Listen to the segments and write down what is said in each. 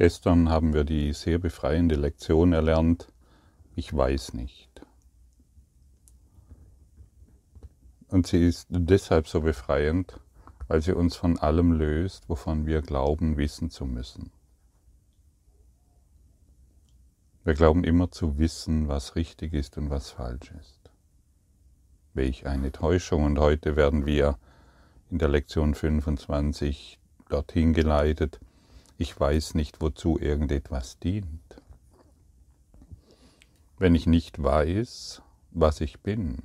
Gestern haben wir die sehr befreiende Lektion erlernt, ich weiß nicht. Und sie ist deshalb so befreiend, weil sie uns von allem löst, wovon wir glauben, wissen zu müssen. Wir glauben immer zu wissen, was richtig ist und was falsch ist. Welch eine Täuschung. Und heute werden wir in der Lektion 25 dorthin geleitet, ich weiß nicht, wozu irgendetwas dient. Wenn ich nicht weiß, was ich bin,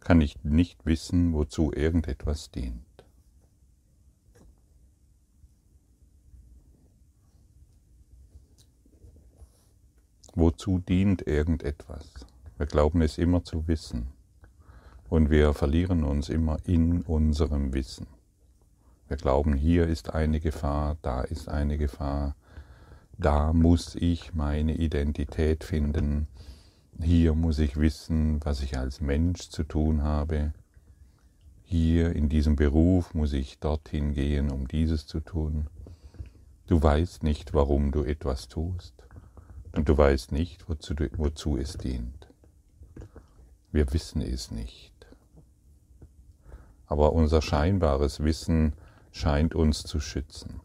kann ich nicht wissen, wozu irgendetwas dient. Wozu dient irgendetwas? Wir glauben es immer zu wissen und wir verlieren uns immer in unserem Wissen. Wir glauben, hier ist eine Gefahr, da ist eine Gefahr, da muss ich meine Identität finden, hier muss ich wissen, was ich als Mensch zu tun habe, hier in diesem Beruf muss ich dorthin gehen, um dieses zu tun. Du weißt nicht, warum du etwas tust und du weißt nicht, wozu, wozu es dient. Wir wissen es nicht. Aber unser scheinbares Wissen scheint uns zu schützen.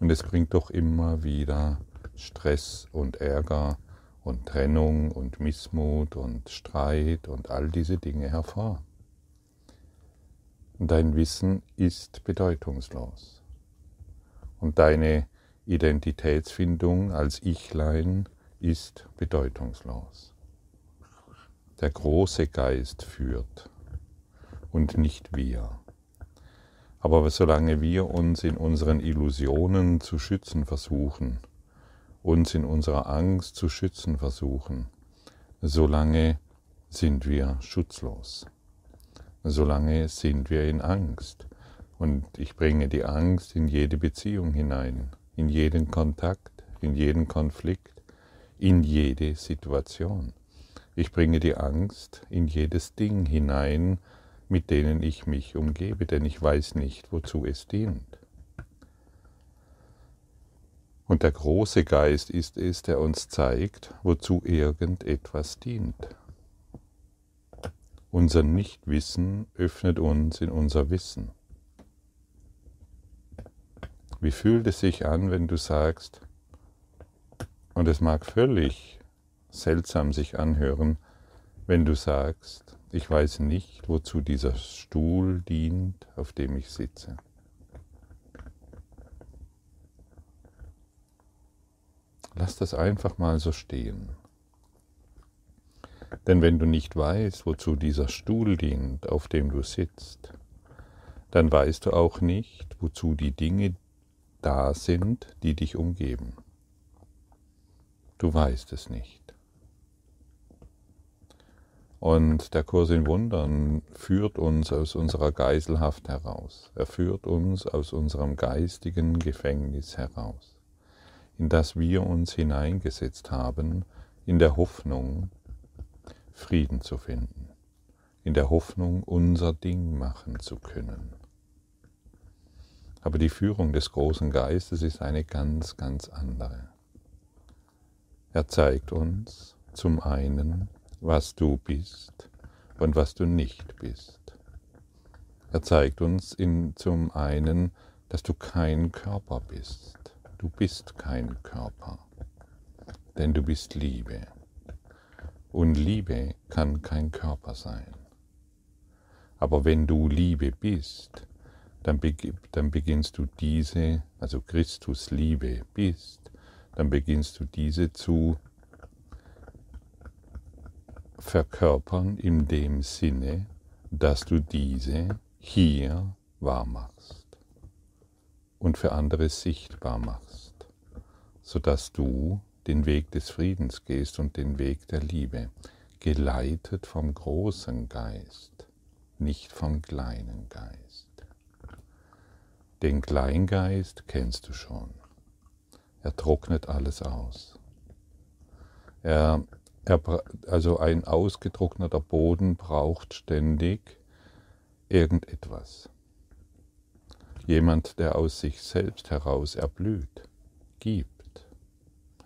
Und es bringt doch immer wieder Stress und Ärger und Trennung und Missmut und Streit und all diese Dinge hervor. Dein Wissen ist bedeutungslos. Und deine Identitätsfindung als Ichlein ist bedeutungslos. Der große Geist führt und nicht wir. Aber solange wir uns in unseren Illusionen zu schützen versuchen, uns in unserer Angst zu schützen versuchen, solange sind wir schutzlos. Solange sind wir in Angst. Und ich bringe die Angst in jede Beziehung hinein, in jeden Kontakt, in jeden Konflikt, in jede Situation. Ich bringe die Angst in jedes Ding hinein, mit denen ich mich umgebe, denn ich weiß nicht, wozu es dient. Und der große Geist ist es, der uns zeigt, wozu irgendetwas dient. Unser Nichtwissen öffnet uns in unser Wissen. Wie fühlt es sich an, wenn du sagst, und es mag völlig seltsam sich anhören, wenn du sagst, ich weiß nicht, wozu dieser Stuhl dient, auf dem ich sitze. Lass das einfach mal so stehen. Denn wenn du nicht weißt, wozu dieser Stuhl dient, auf dem du sitzt, dann weißt du auch nicht, wozu die Dinge da sind, die dich umgeben. Du weißt es nicht. Und der Kurs in Wundern führt uns aus unserer Geiselhaft heraus. Er führt uns aus unserem geistigen Gefängnis heraus, in das wir uns hineingesetzt haben, in der Hoffnung, Frieden zu finden, in der Hoffnung, unser Ding machen zu können. Aber die Führung des großen Geistes ist eine ganz, ganz andere. Er zeigt uns zum einen, was du bist und was du nicht bist. Er zeigt uns in, zum einen, dass du kein Körper bist. Du bist kein Körper, denn du bist Liebe. Und Liebe kann kein Körper sein. Aber wenn du Liebe bist, dann, dann beginnst du diese, also Christus Liebe bist, dann beginnst du diese zu verkörpern in dem Sinne, dass du diese hier wahr machst und für andere sichtbar machst, sodass du den Weg des Friedens gehst und den Weg der Liebe, geleitet vom großen Geist, nicht vom kleinen Geist. Den Kleingeist kennst du schon. Er trocknet alles aus. Er also ein ausgetrockneter Boden braucht ständig irgendetwas. Jemand, der aus sich selbst heraus erblüht, gibt.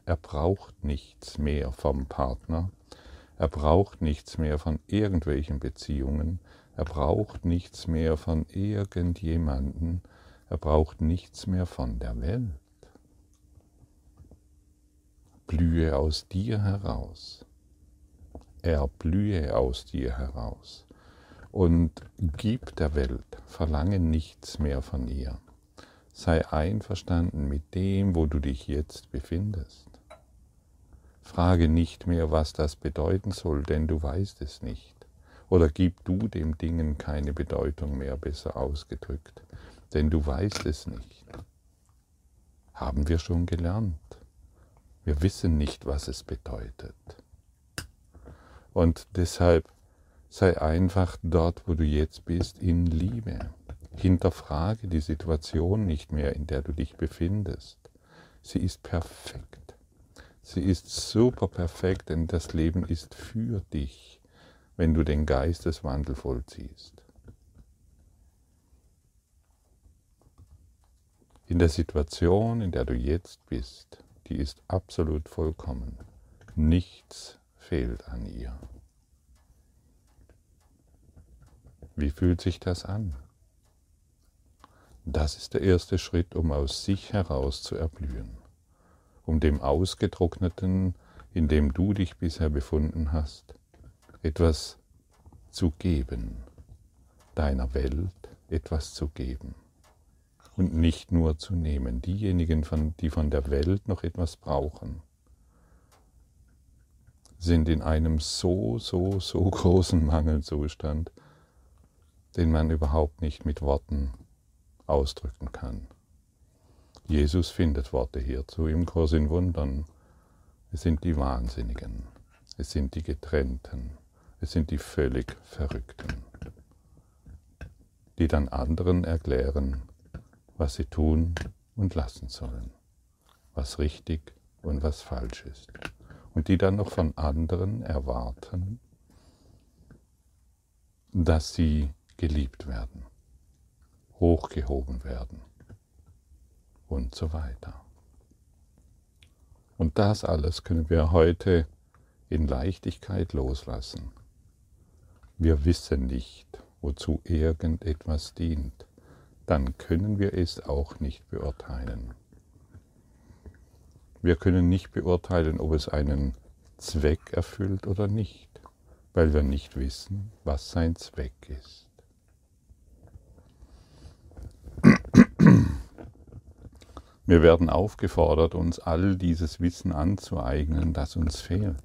Er braucht nichts mehr vom Partner, er braucht nichts mehr von irgendwelchen Beziehungen, er braucht nichts mehr von irgendjemanden, er braucht nichts mehr von der Welt. Blühe aus dir heraus. Erblühe aus dir heraus. Und gib der Welt, verlange nichts mehr von ihr. Sei einverstanden mit dem, wo du dich jetzt befindest. Frage nicht mehr, was das bedeuten soll, denn du weißt es nicht. Oder gib du dem Dingen keine Bedeutung mehr, besser ausgedrückt, denn du weißt es nicht. Haben wir schon gelernt. Wir wissen nicht, was es bedeutet. Und deshalb sei einfach dort, wo du jetzt bist, in Liebe. Hinterfrage die Situation nicht mehr, in der du dich befindest. Sie ist perfekt. Sie ist super perfekt, denn das Leben ist für dich wenn du den Geisteswandel vollziehst. In der Situation, in der du jetzt bist, die ist absolut vollkommen. Nichts fehlt an ihr. Wie fühlt sich das an? Das ist der erste Schritt, um aus sich heraus zu erblühen, um dem Ausgetrockneten, in dem du dich bisher befunden hast, etwas zu geben, deiner Welt etwas zu geben und nicht nur zu nehmen. Diejenigen, die von der Welt noch etwas brauchen, sind in einem so, so, so großen Mangelzustand, den man überhaupt nicht mit Worten ausdrücken kann. Jesus findet Worte hierzu im Kurs in Wundern. Es sind die Wahnsinnigen, es sind die Getrennten, es sind die völlig Verrückten, die dann anderen erklären, was sie tun und lassen sollen, was richtig und was falsch ist. Und die dann noch von anderen erwarten, dass sie geliebt werden, hochgehoben werden und so weiter. Und das alles können wir heute in Leichtigkeit loslassen. Wir wissen nicht, wozu irgendetwas dient, dann können wir es auch nicht beurteilen. Wir können nicht beurteilen, ob es einen Zweck erfüllt oder nicht, weil wir nicht wissen, was sein Zweck ist. Wir werden aufgefordert, uns all dieses Wissen anzueignen, das uns fehlt.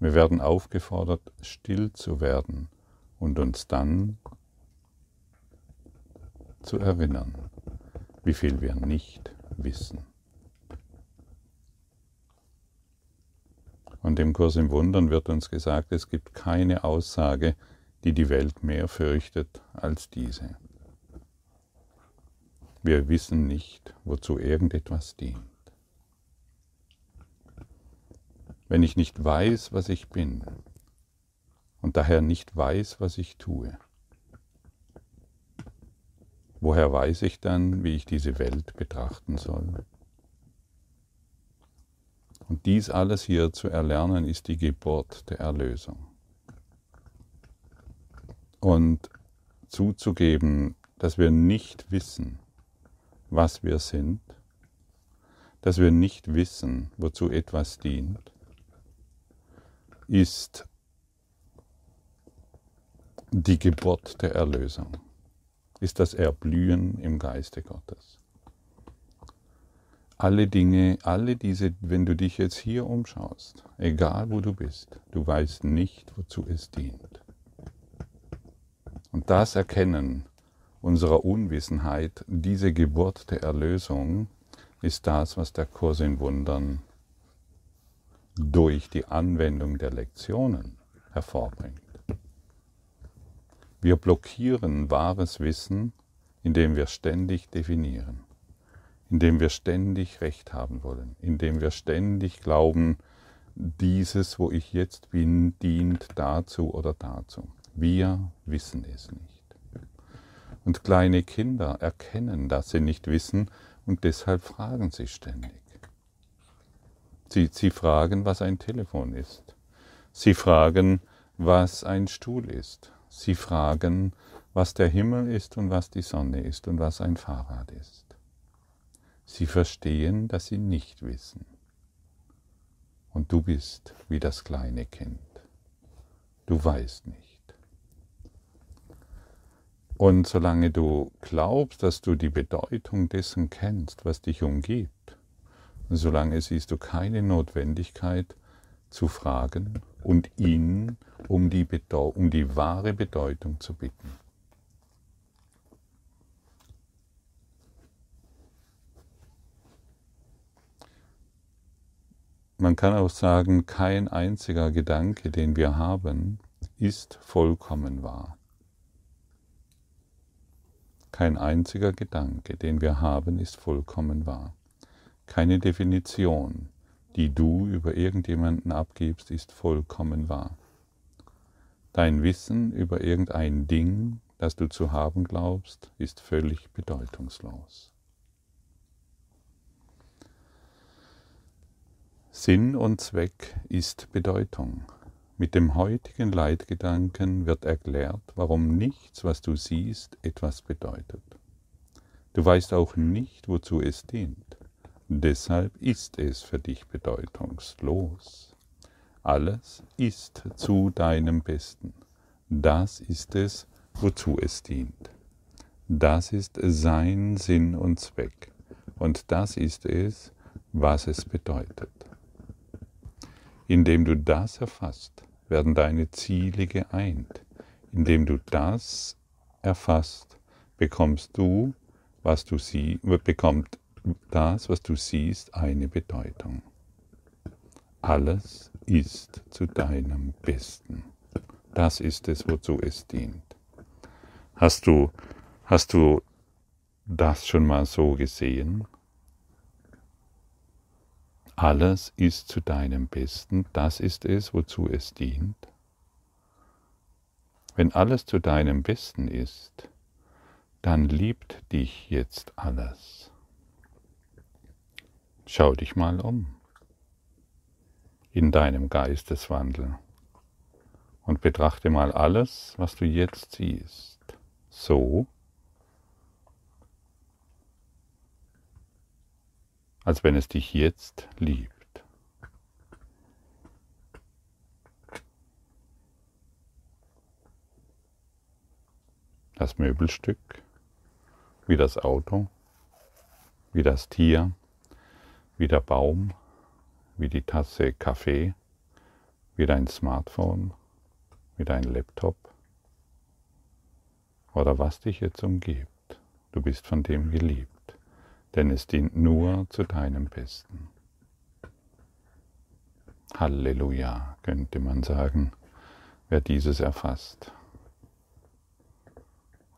Wir werden aufgefordert, still zu werden und uns dann zu erinnern, wie viel wir nicht wissen. Und im Kurs im Wundern wird uns gesagt, es gibt keine Aussage, die die Welt mehr fürchtet als diese. Wir wissen nicht, wozu irgendetwas dient. wenn ich nicht weiß, was ich bin und daher nicht weiß, was ich tue? Woher weiß ich dann, wie ich diese Welt betrachten soll? Und dies alles hier zu erlernen, ist die Geburt der Erlösung. Und zuzugeben, dass wir nicht wissen, was wir sind, dass wir nicht wissen, wozu etwas dient, ist die Geburt der Erlösung, ist das Erblühen im Geiste Gottes. Alle Dinge, alle diese, wenn du dich jetzt hier umschaust, egal wo du bist, du weißt nicht, wozu es dient. Und das Erkennen unserer Unwissenheit, diese Geburt der Erlösung, ist das, was der Kurs in Wundern durch die Anwendung der Lektionen hervorbringt. Wir blockieren wahres Wissen, indem wir ständig definieren, indem wir ständig Recht haben wollen, indem wir ständig glauben, dieses, wo ich jetzt bin, dient dazu oder dazu. Wir wissen es nicht. Und kleine Kinder erkennen, dass sie nicht wissen, und deshalb fragen sie ständig. Sie, sie fragen, was ein Telefon ist. Sie fragen, was ein Stuhl ist. Sie fragen, was der Himmel ist und was die Sonne ist und was ein Fahrrad ist. Sie verstehen, dass sie nicht wissen. Und du bist wie das kleine Kind. Du weißt nicht. Und solange du glaubst, dass du die Bedeutung dessen kennst, was dich umgibt, solange siehst du keine Notwendigkeit zu fragen und ihn um die, um die wahre Bedeutung zu bitten. Man kann auch sagen, kein einziger Gedanke, den wir haben, ist vollkommen wahr. Kein einziger Gedanke, den wir haben, ist vollkommen wahr. Keine Definition, die du über irgendjemanden abgibst, ist vollkommen wahr. Dein Wissen über irgendein Ding, das du zu haben glaubst, ist völlig bedeutungslos. Sinn und Zweck ist Bedeutung. Mit dem heutigen Leitgedanken wird erklärt, warum nichts, was du siehst, etwas bedeutet. Du weißt auch nicht, wozu es dient. Deshalb ist es für dich bedeutungslos. Alles ist zu deinem Besten. Das ist es, wozu es dient. Das ist sein Sinn und Zweck. Und das ist es, was es bedeutet. Indem du das erfasst, werden deine Ziele geeint. Indem du das erfasst, bekommst du, was du siehst, bekommt das, was du siehst, eine Bedeutung. Alles ist zu deinem Besten. Das ist es, wozu es dient. Hast du, hast du das schon mal so gesehen? Alles ist zu deinem Besten, das ist es, wozu es dient. Wenn alles zu deinem Besten ist, dann liebt dich jetzt alles. Schau dich mal um in deinem Geisteswandel und betrachte mal alles, was du jetzt siehst, so, als wenn es dich jetzt liebt. Das Möbelstück, wie das Auto, wie das Tier, wie der Baum, wie die Tasse Kaffee, wie dein Smartphone, wie dein Laptop oder was dich jetzt umgibt. Du bist von dem geliebt denn es dient nur zu deinem Besten. Halleluja, könnte man sagen, wer dieses erfasst.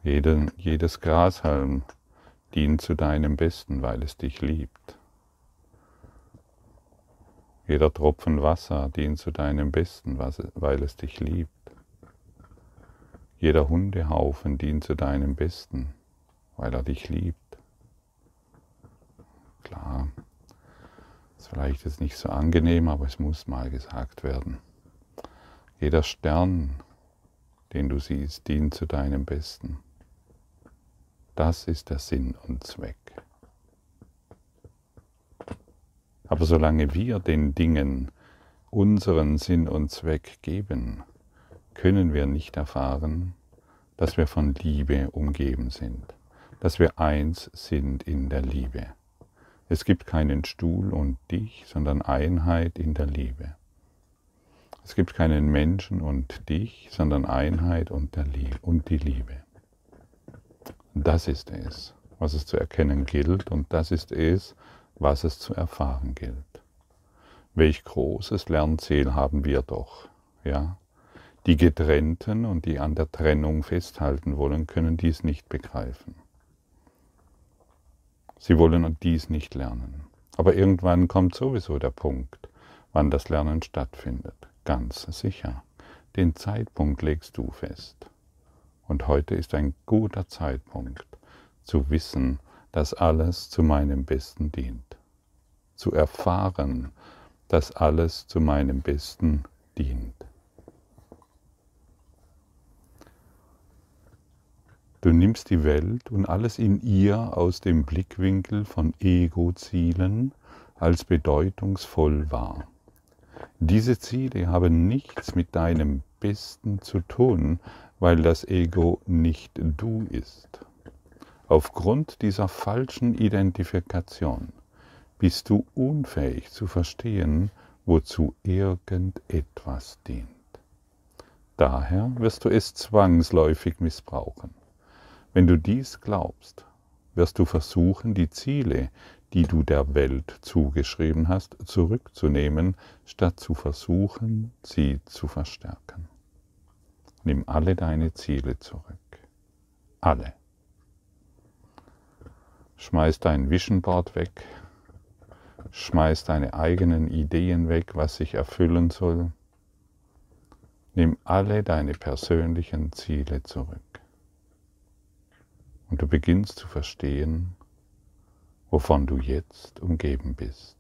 Jeden, jedes Grashalm dient zu deinem Besten, weil es dich liebt. Jeder Tropfen Wasser dient zu deinem Besten, weil es dich liebt. Jeder Hundehaufen dient zu deinem Besten, weil er dich liebt. Klar, ist vielleicht jetzt nicht so angenehm, aber es muss mal gesagt werden. Jeder Stern, den du siehst, dient zu deinem Besten. Das ist der Sinn und Zweck. Aber solange wir den Dingen unseren Sinn und Zweck geben, können wir nicht erfahren, dass wir von Liebe umgeben sind, dass wir eins sind in der Liebe. Es gibt keinen Stuhl und dich, sondern Einheit in der Liebe. Es gibt keinen Menschen und dich, sondern Einheit und, der Liebe, und die Liebe. Das ist es, was es zu erkennen gilt und das ist es, was es zu erfahren gilt. Welch großes Lernziel haben wir doch, ja? Die Getrennten und die an der Trennung festhalten wollen, können dies nicht begreifen. Sie wollen dies nicht lernen. Aber irgendwann kommt sowieso der Punkt, wann das Lernen stattfindet. Ganz sicher. Den Zeitpunkt legst du fest. Und heute ist ein guter Zeitpunkt zu wissen, dass alles zu meinem Besten dient. Zu erfahren, dass alles zu meinem Besten dient. Du nimmst die Welt und alles in ihr aus dem Blickwinkel von Ego-Zielen als bedeutungsvoll wahr. Diese Ziele haben nichts mit deinem Besten zu tun, weil das Ego nicht du ist. Aufgrund dieser falschen Identifikation bist du unfähig zu verstehen, wozu irgendetwas dient. Daher wirst du es zwangsläufig missbrauchen. Wenn du dies glaubst, wirst du versuchen, die Ziele, die du der Welt zugeschrieben hast, zurückzunehmen, statt zu versuchen, sie zu verstärken. Nimm alle deine Ziele zurück. Alle. Schmeiß dein Vision Board weg. Schmeiß deine eigenen Ideen weg, was sich erfüllen soll. Nimm alle deine persönlichen Ziele zurück. Und du beginnst zu verstehen, wovon du jetzt umgeben bist.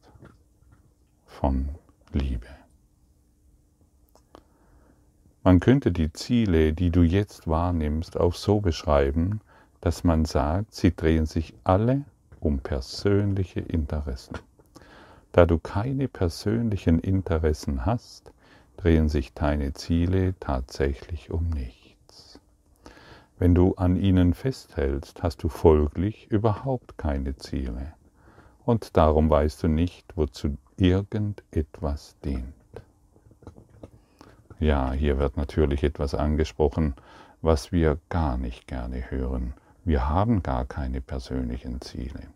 Von Liebe. Man könnte die Ziele, die du jetzt wahrnimmst, auch so beschreiben, dass man sagt, sie drehen sich alle um persönliche Interessen. Da du keine persönlichen Interessen hast, drehen sich deine Ziele tatsächlich um nichts. Wenn du an ihnen festhältst, hast du folglich überhaupt keine Ziele. Und darum weißt du nicht, wozu irgendetwas dient. Ja, hier wird natürlich etwas angesprochen, was wir gar nicht gerne hören. Wir haben gar keine persönlichen Ziele.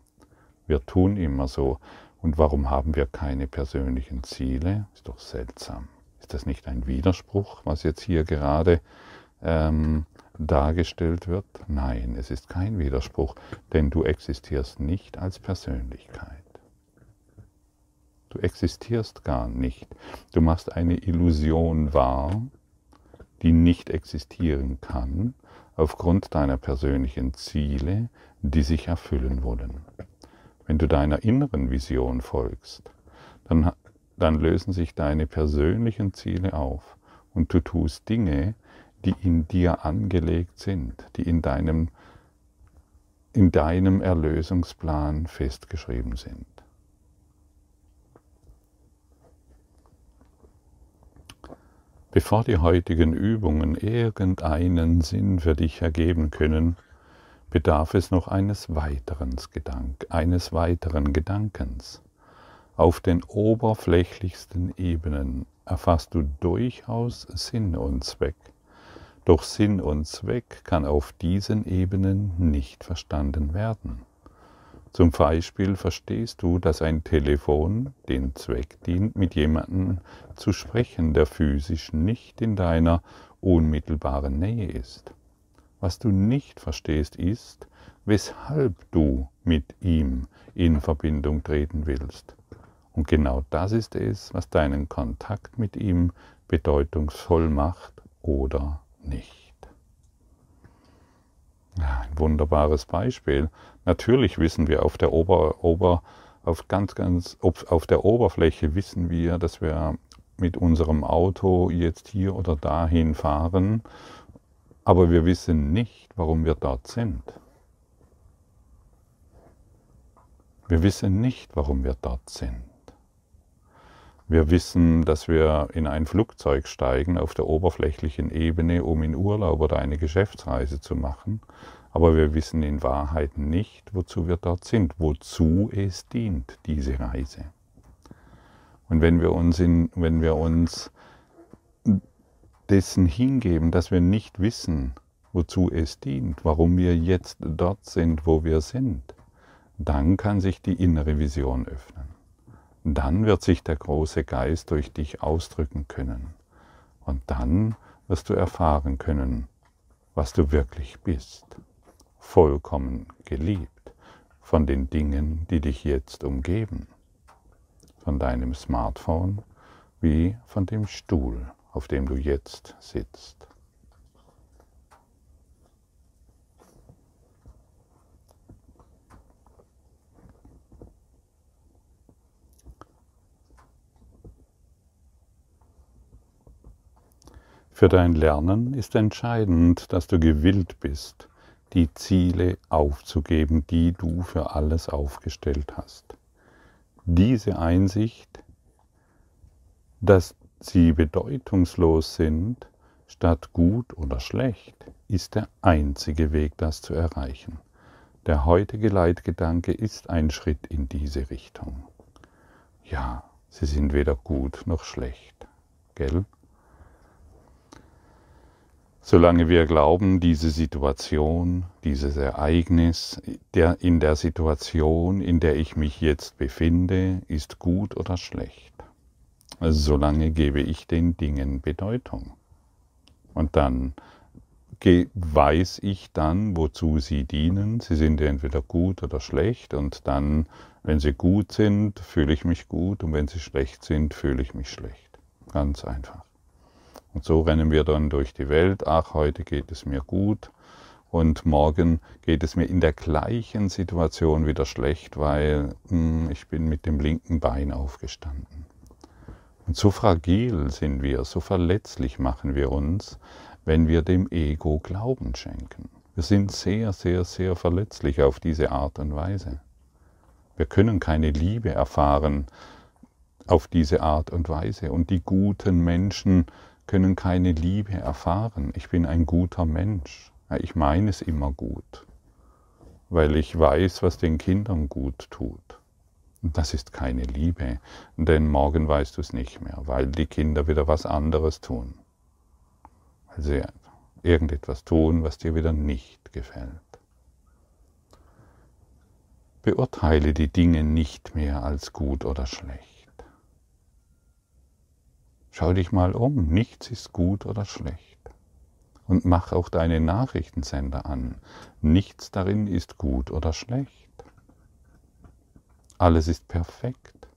Wir tun immer so. Und warum haben wir keine persönlichen Ziele? Ist doch seltsam. Ist das nicht ein Widerspruch, was jetzt hier gerade ähm, dargestellt wird? Nein, es ist kein Widerspruch, denn du existierst nicht als Persönlichkeit. Du existierst gar nicht. Du machst eine Illusion wahr, die nicht existieren kann, aufgrund deiner persönlichen Ziele, die sich erfüllen wollen. Wenn du deiner inneren Vision folgst, dann, dann lösen sich deine persönlichen Ziele auf und du tust Dinge, die in dir angelegt sind, die in deinem, in deinem Erlösungsplan festgeschrieben sind. Bevor die heutigen Übungen irgendeinen Sinn für dich ergeben können, bedarf es noch eines weiteren, Gedank eines weiteren Gedankens. Auf den oberflächlichsten Ebenen erfasst du durchaus Sinn und Zweck. Doch Sinn und Zweck kann auf diesen Ebenen nicht verstanden werden. Zum Beispiel verstehst du, dass ein Telefon den Zweck dient, mit jemandem zu sprechen, der physisch nicht in deiner unmittelbaren Nähe ist. Was du nicht verstehst ist, weshalb du mit ihm in Verbindung treten willst. Und genau das ist es, was deinen Kontakt mit ihm bedeutungsvoll macht oder nicht. Ein wunderbares Beispiel. Natürlich wissen wir auf der Ober, Ober, auf ganz, ganz, auf der Oberfläche wissen wir, dass wir mit unserem Auto jetzt hier oder dahin fahren, aber wir wissen nicht, warum wir dort sind. Wir wissen nicht, warum wir dort sind. Wir wissen, dass wir in ein Flugzeug steigen auf der oberflächlichen Ebene, um in Urlaub oder eine Geschäftsreise zu machen, aber wir wissen in Wahrheit nicht, wozu wir dort sind, wozu es dient, diese Reise. Und wenn wir uns, in, wenn wir uns dessen hingeben, dass wir nicht wissen, wozu es dient, warum wir jetzt dort sind, wo wir sind, dann kann sich die innere Vision öffnen dann wird sich der große Geist durch dich ausdrücken können. Und dann wirst du erfahren können, was du wirklich bist. Vollkommen geliebt von den Dingen, die dich jetzt umgeben. Von deinem Smartphone wie von dem Stuhl, auf dem du jetzt sitzt. Für dein Lernen ist entscheidend, dass du gewillt bist, die Ziele aufzugeben, die du für alles aufgestellt hast. Diese Einsicht, dass sie bedeutungslos sind, statt gut oder schlecht, ist der einzige Weg, das zu erreichen. Der heutige Leitgedanke ist ein Schritt in diese Richtung. Ja, sie sind weder gut noch schlecht, gell? Solange wir glauben, diese Situation, dieses Ereignis, der, in der Situation, in der ich mich jetzt befinde, ist gut oder schlecht, solange gebe ich den Dingen Bedeutung. Und dann weiß ich dann, wozu sie dienen. Sie sind entweder gut oder schlecht und dann, wenn sie gut sind, fühle ich mich gut und wenn sie schlecht sind, fühle ich mich schlecht. Ganz einfach. Und so rennen wir dann durch die Welt. Ach, heute geht es mir gut und morgen geht es mir in der gleichen Situation wieder schlecht, weil mh, hm, ich bin mit dem linken Bein aufgestanden. Und so fragil sind wir, so verletzlich machen wir uns, wenn wir dem Ego Glauben schenken. Wir sind sehr, sehr, sehr verletzlich auf diese Art und Weise. Wir können keine Liebe erfahren auf diese Art und Weise. Und die guten Menschen können keine Liebe erfahren. Ich bin ein guter Mensch. Ich meine es immer gut, weil ich weiß, was den Kindern gut tut. Das ist keine Liebe, denn morgen weißt du es nicht mehr, weil die Kinder wieder was anderes tun. Weil sie irgendetwas tun, was dir wieder nicht gefällt. Beurteile die Dinge nicht mehr als gut oder schlecht. Schau dich mal um, nichts ist gut oder schlecht. Und mach auch deine Nachrichtensender an. Nichts darin ist gut oder schlecht. Alles ist perfekt.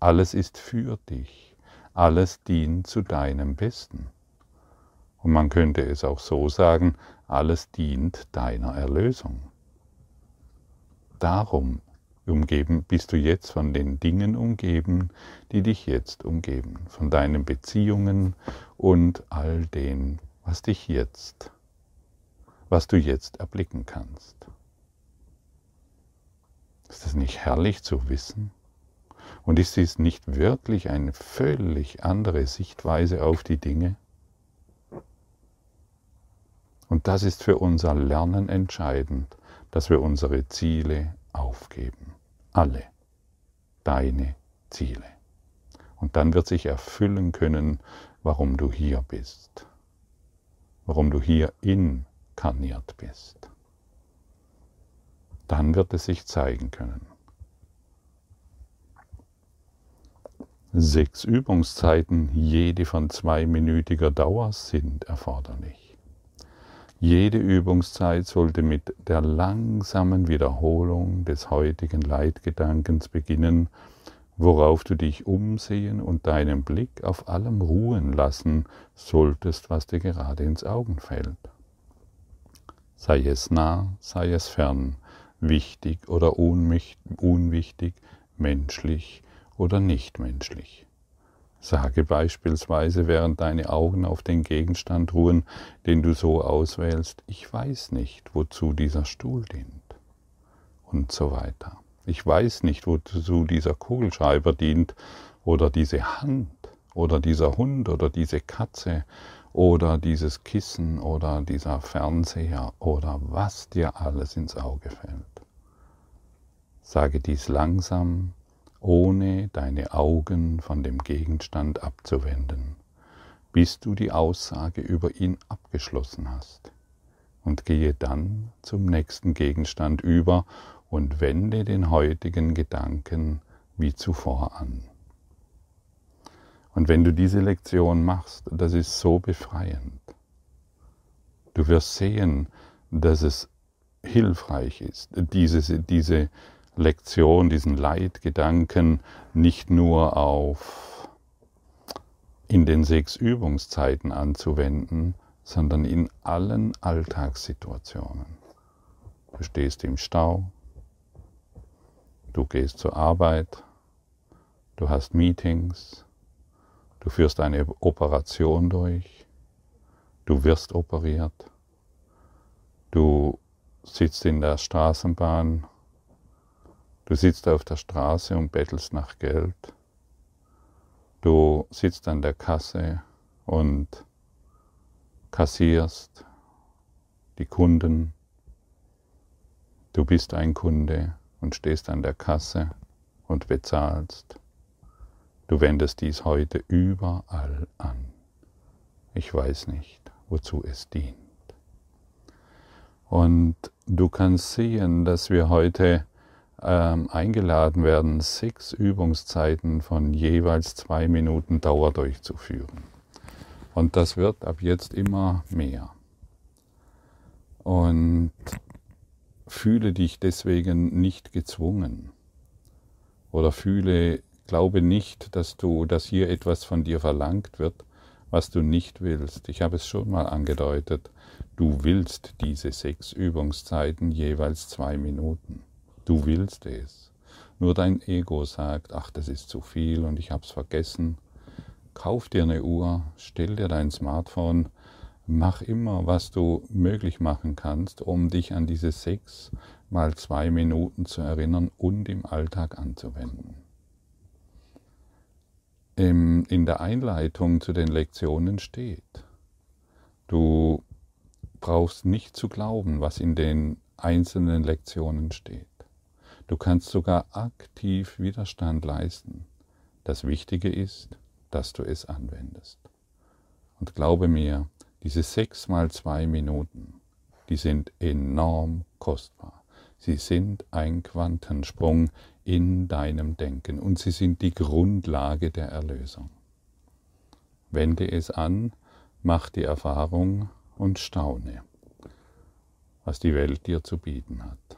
Alles ist für dich. Alles dient zu deinem Besten. Und man könnte es auch so sagen, alles dient deiner Erlösung. Darum umgeben, bist du jetzt von den Dingen umgeben, die dich jetzt umgeben, von deinen Beziehungen und all dem, was dich jetzt, was du jetzt erblicken kannst. Ist das nicht herrlich zu wissen? Und ist dies nicht wirklich eine völlig andere Sichtweise auf die Dinge? Und das ist für unser Lernen entscheidend, dass wir unsere Ziele aufgeben alle deine Ziele. Und dann wird sich erfüllen können, warum du hier bist, warum du hier inkarniert bist. Dann wird es sich zeigen können. Sechs Übungszeiten, jede von zweiminütiger Dauer, sind erforderlich. Jede Übungszeit sollte mit der langsamen Wiederholung des heutigen Leitgedankens beginnen, worauf du dich umsehen und deinen Blick auf allem ruhen lassen solltest, was dir gerade ins Augen fällt. Sei es nah, sei es fern, wichtig oder unwichtig, menschlich oder nicht menschlich. Sage beispielsweise, während deine Augen auf den Gegenstand ruhen, den du so auswählst, ich weiß nicht, wozu dieser Stuhl dient. Und so weiter. Ich weiß nicht, wozu dieser Kugelschreiber dient oder diese Hand oder dieser Hund oder diese Katze oder dieses Kissen oder dieser Fernseher oder was dir alles ins Auge fällt. Sage dies langsam ohne deine Augen von dem Gegenstand abzuwenden, bis du die Aussage über ihn abgeschlossen hast. Und gehe dann zum nächsten Gegenstand über und wende den heutigen Gedanken wie zuvor an. Und wenn du diese Lektion machst, das ist so befreiend. Du wirst sehen, dass es hilfreich ist, diese, diese Lektion, diesen Leitgedanken nicht nur auf in den sechs Übungszeiten anzuwenden, sondern in allen Alltagssituationen. Du stehst im Stau, du gehst zur Arbeit, du hast Meetings, du führst eine Operation durch, Du wirst operiert. Du sitzt in der Straßenbahn. Du sitzt auf der Straße und bettelst nach Geld. Du sitzt an der Kasse und kassierst die Kunden. Du bist ein Kunde und stehst an der Kasse und bezahlst. Du wendest dies heute überall an. Ich weiß nicht, wozu es dient. Und du kannst sehen, dass wir heute ähm, eingeladen werden, sechs Übungszeiten von jeweils zwei Minuten Dauer durchzuführen. Und das wird ab jetzt immer mehr. Und fühle dich deswegen nicht gezwungen. Oder fühle, glaube nicht, dass du, dass hier etwas von dir verlangt wird, was du nicht willst. Ich habe es schon mal angedeutet. Du willst diese sechs Übungszeiten jeweils zwei Minuten. Du willst es. Nur dein Ego sagt, ach, das ist zu viel und ich habe es vergessen. Kauf dir eine Uhr, stell dir dein Smartphone, mach immer, was du möglich machen kannst, um dich an diese sechs mal zwei Minuten zu erinnern und im Alltag anzuwenden. In der Einleitung zu den Lektionen steht, du brauchst nicht zu glauben, was in den einzelnen Lektionen steht. Du kannst sogar aktiv Widerstand leisten. Das Wichtige ist, dass du es anwendest. Und glaube mir, diese sechs mal zwei Minuten, die sind enorm kostbar. Sie sind ein Quantensprung in deinem Denken und sie sind die Grundlage der Erlösung. Wende es an, mach die Erfahrung und staune, was die Welt dir zu bieten hat.